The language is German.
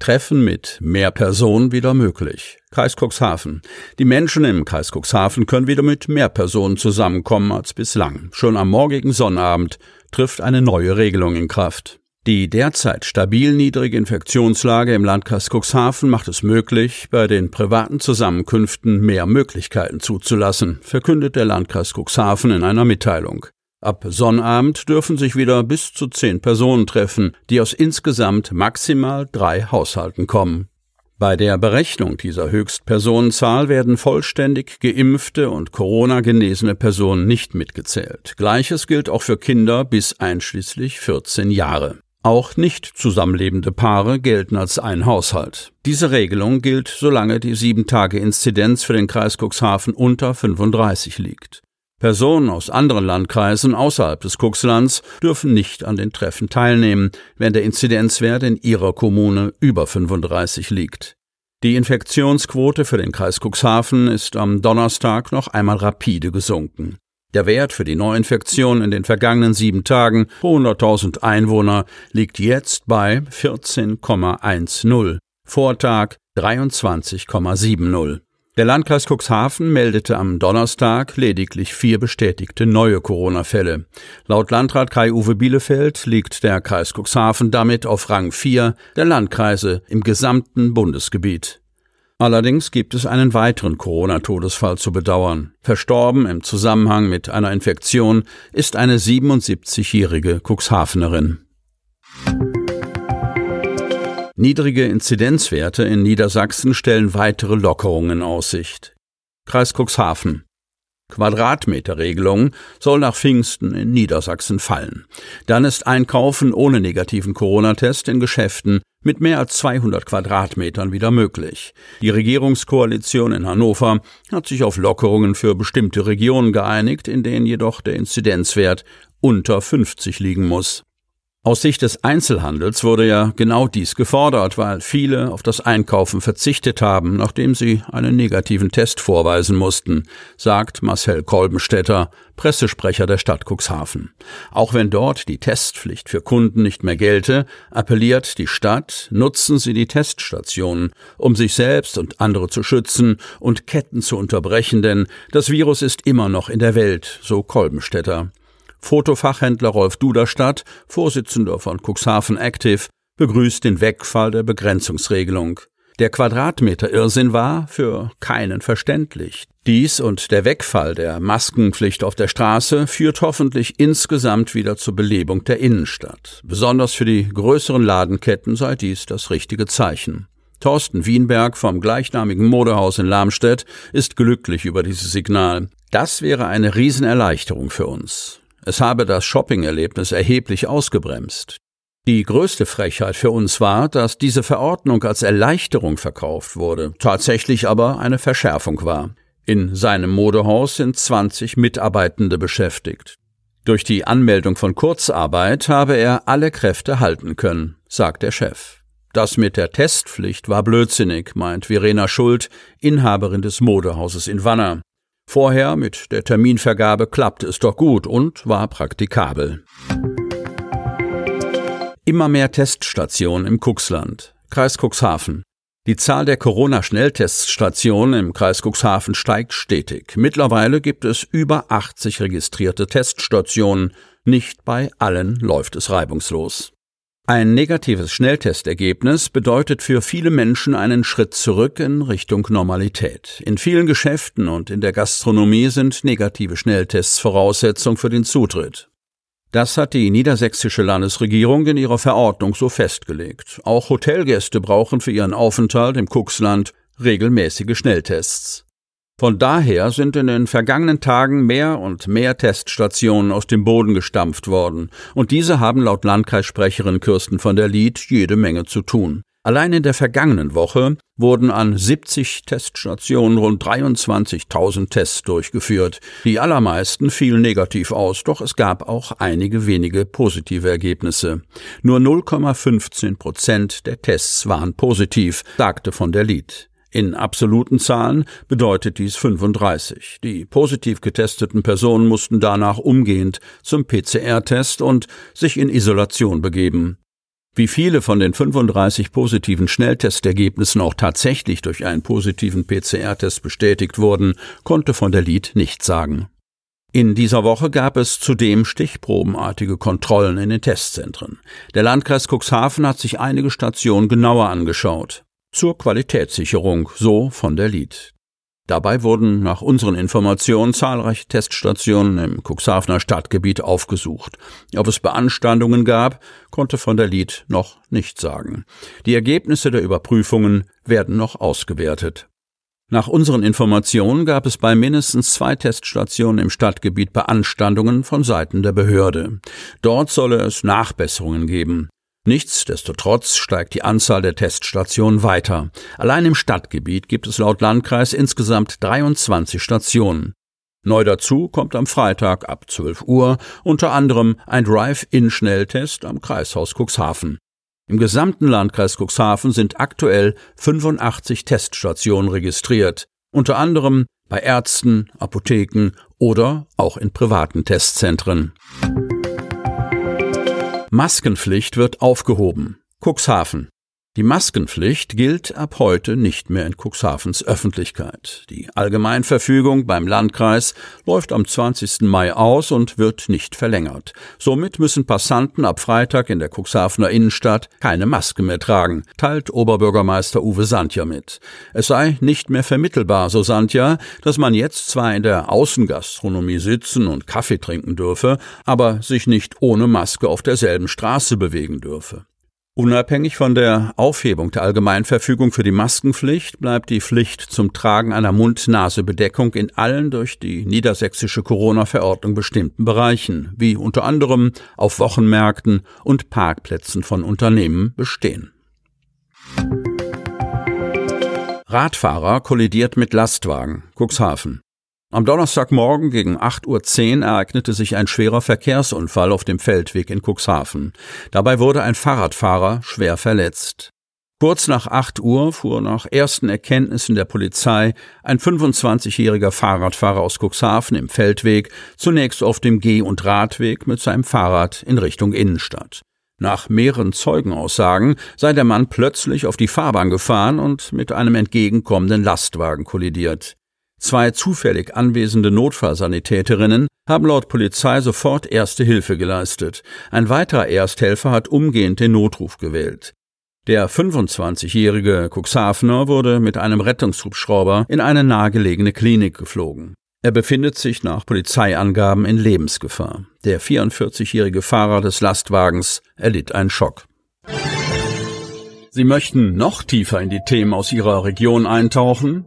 Treffen mit mehr Personen wieder möglich. Kreis Cuxhaven. Die Menschen im Kreis Cuxhaven können wieder mit mehr Personen zusammenkommen als bislang. Schon am morgigen Sonnabend trifft eine neue Regelung in Kraft. Die derzeit stabil niedrige Infektionslage im Landkreis Cuxhaven macht es möglich, bei den privaten Zusammenkünften mehr Möglichkeiten zuzulassen, verkündet der Landkreis Cuxhaven in einer Mitteilung. Ab Sonnabend dürfen sich wieder bis zu zehn Personen treffen, die aus insgesamt maximal drei Haushalten kommen. Bei der Berechnung dieser Höchstpersonenzahl werden vollständig geimpfte und Corona-genesene Personen nicht mitgezählt. Gleiches gilt auch für Kinder bis einschließlich 14 Jahre. Auch nicht zusammenlebende Paare gelten als ein Haushalt. Diese Regelung gilt, solange die 7-Tage-Inzidenz für den Kreis Cuxhaven unter 35 liegt. Personen aus anderen Landkreisen außerhalb des Cuxlands dürfen nicht an den Treffen teilnehmen, wenn der Inzidenzwert in ihrer Kommune über 35 liegt. Die Infektionsquote für den Kreis Cuxhaven ist am Donnerstag noch einmal rapide gesunken. Der Wert für die Neuinfektion in den vergangenen sieben Tagen pro 100.000 Einwohner liegt jetzt bei 14,10, Vortag 23,70. Der Landkreis Cuxhaven meldete am Donnerstag lediglich vier bestätigte neue Corona-Fälle. Laut Landrat Kai-Uwe Bielefeld liegt der Kreis Cuxhaven damit auf Rang 4 der Landkreise im gesamten Bundesgebiet. Allerdings gibt es einen weiteren Corona-Todesfall zu bedauern. Verstorben im Zusammenhang mit einer Infektion ist eine 77-jährige Cuxhavenerin. Niedrige Inzidenzwerte in Niedersachsen stellen weitere Lockerungen in Aussicht. Kreis Cuxhaven. Quadratmeterregelung soll nach Pfingsten in Niedersachsen fallen. Dann ist Einkaufen ohne negativen Corona-Test in Geschäften mit mehr als 200 Quadratmetern wieder möglich. Die Regierungskoalition in Hannover hat sich auf Lockerungen für bestimmte Regionen geeinigt, in denen jedoch der Inzidenzwert unter 50 liegen muss. Aus Sicht des Einzelhandels wurde ja genau dies gefordert, weil viele auf das Einkaufen verzichtet haben, nachdem sie einen negativen Test vorweisen mussten, sagt Marcel Kolbenstädter, Pressesprecher der Stadt Cuxhaven. Auch wenn dort die Testpflicht für Kunden nicht mehr gelte, appelliert die Stadt, nutzen Sie die Teststationen, um sich selbst und andere zu schützen und Ketten zu unterbrechen, denn das Virus ist immer noch in der Welt, so Kolbenstädter. Fotofachhändler Rolf Duderstadt, Vorsitzender von Cuxhaven Active, begrüßt den Wegfall der Begrenzungsregelung. Der Quadratmeter-Irrsinn war für keinen verständlich. Dies und der Wegfall der Maskenpflicht auf der Straße führt hoffentlich insgesamt wieder zur Belebung der Innenstadt. Besonders für die größeren Ladenketten sei dies das richtige Zeichen. Thorsten Wienberg vom gleichnamigen Modehaus in Lamstedt ist glücklich über dieses Signal. Das wäre eine Riesenerleichterung für uns. Es habe das Shopping-Erlebnis erheblich ausgebremst. Die größte Frechheit für uns war, dass diese Verordnung als Erleichterung verkauft wurde, tatsächlich aber eine Verschärfung war. In seinem Modehaus sind 20 Mitarbeitende beschäftigt. Durch die Anmeldung von Kurzarbeit habe er alle Kräfte halten können, sagt der Chef. Das mit der Testpflicht war blödsinnig, meint Verena Schuld, Inhaberin des Modehauses in Wanner. Vorher mit der Terminvergabe klappte es doch gut und war praktikabel. Immer mehr Teststationen im Cuxland. Kreis Cuxhaven. Die Zahl der Corona-Schnellteststationen im Kreis Cuxhaven steigt stetig. Mittlerweile gibt es über 80 registrierte Teststationen. Nicht bei allen läuft es reibungslos. Ein negatives Schnelltestergebnis bedeutet für viele Menschen einen Schritt zurück in Richtung Normalität. In vielen Geschäften und in der Gastronomie sind negative Schnelltests Voraussetzung für den Zutritt. Das hat die niedersächsische Landesregierung in ihrer Verordnung so festgelegt. Auch Hotelgäste brauchen für ihren Aufenthalt im Kuxland regelmäßige Schnelltests. Von daher sind in den vergangenen Tagen mehr und mehr Teststationen aus dem Boden gestampft worden, und diese haben laut Landkreissprecherin Kirsten von der Lied jede Menge zu tun. Allein in der vergangenen Woche wurden an 70 Teststationen rund 23.000 Tests durchgeführt. Die allermeisten fielen negativ aus, doch es gab auch einige wenige positive Ergebnisse. Nur 0,15 Prozent der Tests waren positiv, sagte von der Lied. In absoluten Zahlen bedeutet dies 35. Die positiv getesteten Personen mussten danach umgehend zum PCR-Test und sich in Isolation begeben. Wie viele von den 35 positiven Schnelltestergebnissen auch tatsächlich durch einen positiven PCR-Test bestätigt wurden, konnte von der Lied nicht sagen. In dieser Woche gab es zudem stichprobenartige Kontrollen in den Testzentren. Der Landkreis Cuxhaven hat sich einige Stationen genauer angeschaut. Zur Qualitätssicherung, so von der Lied. Dabei wurden nach unseren Informationen zahlreiche Teststationen im Cuxhavener Stadtgebiet aufgesucht. Ob es Beanstandungen gab, konnte von der Lied noch nicht sagen. Die Ergebnisse der Überprüfungen werden noch ausgewertet. Nach unseren Informationen gab es bei mindestens zwei Teststationen im Stadtgebiet Beanstandungen von Seiten der Behörde. Dort solle es Nachbesserungen geben. Nichtsdestotrotz steigt die Anzahl der Teststationen weiter. Allein im Stadtgebiet gibt es laut Landkreis insgesamt 23 Stationen. Neu dazu kommt am Freitag ab 12 Uhr unter anderem ein Drive-In-Schnelltest am Kreishaus Cuxhaven. Im gesamten Landkreis Cuxhaven sind aktuell 85 Teststationen registriert, unter anderem bei Ärzten, Apotheken oder auch in privaten Testzentren. Maskenpflicht wird aufgehoben. Cuxhaven. Die Maskenpflicht gilt ab heute nicht mehr in Cuxhavens Öffentlichkeit. Die Allgemeinverfügung beim Landkreis läuft am 20. Mai aus und wird nicht verlängert. Somit müssen Passanten ab Freitag in der Cuxhavener Innenstadt keine Maske mehr tragen, teilt Oberbürgermeister Uwe Sandja mit. Es sei nicht mehr vermittelbar, so Sandja, dass man jetzt zwar in der Außengastronomie sitzen und Kaffee trinken dürfe, aber sich nicht ohne Maske auf derselben Straße bewegen dürfe. Unabhängig von der Aufhebung der Allgemeinverfügung für die Maskenpflicht bleibt die Pflicht zum Tragen einer Mund-Nase-Bedeckung in allen durch die niedersächsische Corona-Verordnung bestimmten Bereichen, wie unter anderem auf Wochenmärkten und Parkplätzen von Unternehmen bestehen. Radfahrer kollidiert mit Lastwagen. Cuxhaven. Am Donnerstagmorgen gegen 8.10 Uhr ereignete sich ein schwerer Verkehrsunfall auf dem Feldweg in Cuxhaven. Dabei wurde ein Fahrradfahrer schwer verletzt. Kurz nach 8 Uhr fuhr nach ersten Erkenntnissen der Polizei ein 25-jähriger Fahrradfahrer aus Cuxhaven im Feldweg zunächst auf dem Geh- und Radweg mit seinem Fahrrad in Richtung Innenstadt. Nach mehreren Zeugenaussagen sei der Mann plötzlich auf die Fahrbahn gefahren und mit einem entgegenkommenden Lastwagen kollidiert. Zwei zufällig anwesende Notfallsanitäterinnen haben laut Polizei sofort erste Hilfe geleistet. Ein weiterer Ersthelfer hat umgehend den Notruf gewählt. Der 25-jährige Cuxhavener wurde mit einem Rettungshubschrauber in eine nahegelegene Klinik geflogen. Er befindet sich nach Polizeiangaben in Lebensgefahr. Der 44-jährige Fahrer des Lastwagens erlitt einen Schock. Sie möchten noch tiefer in die Themen aus Ihrer Region eintauchen?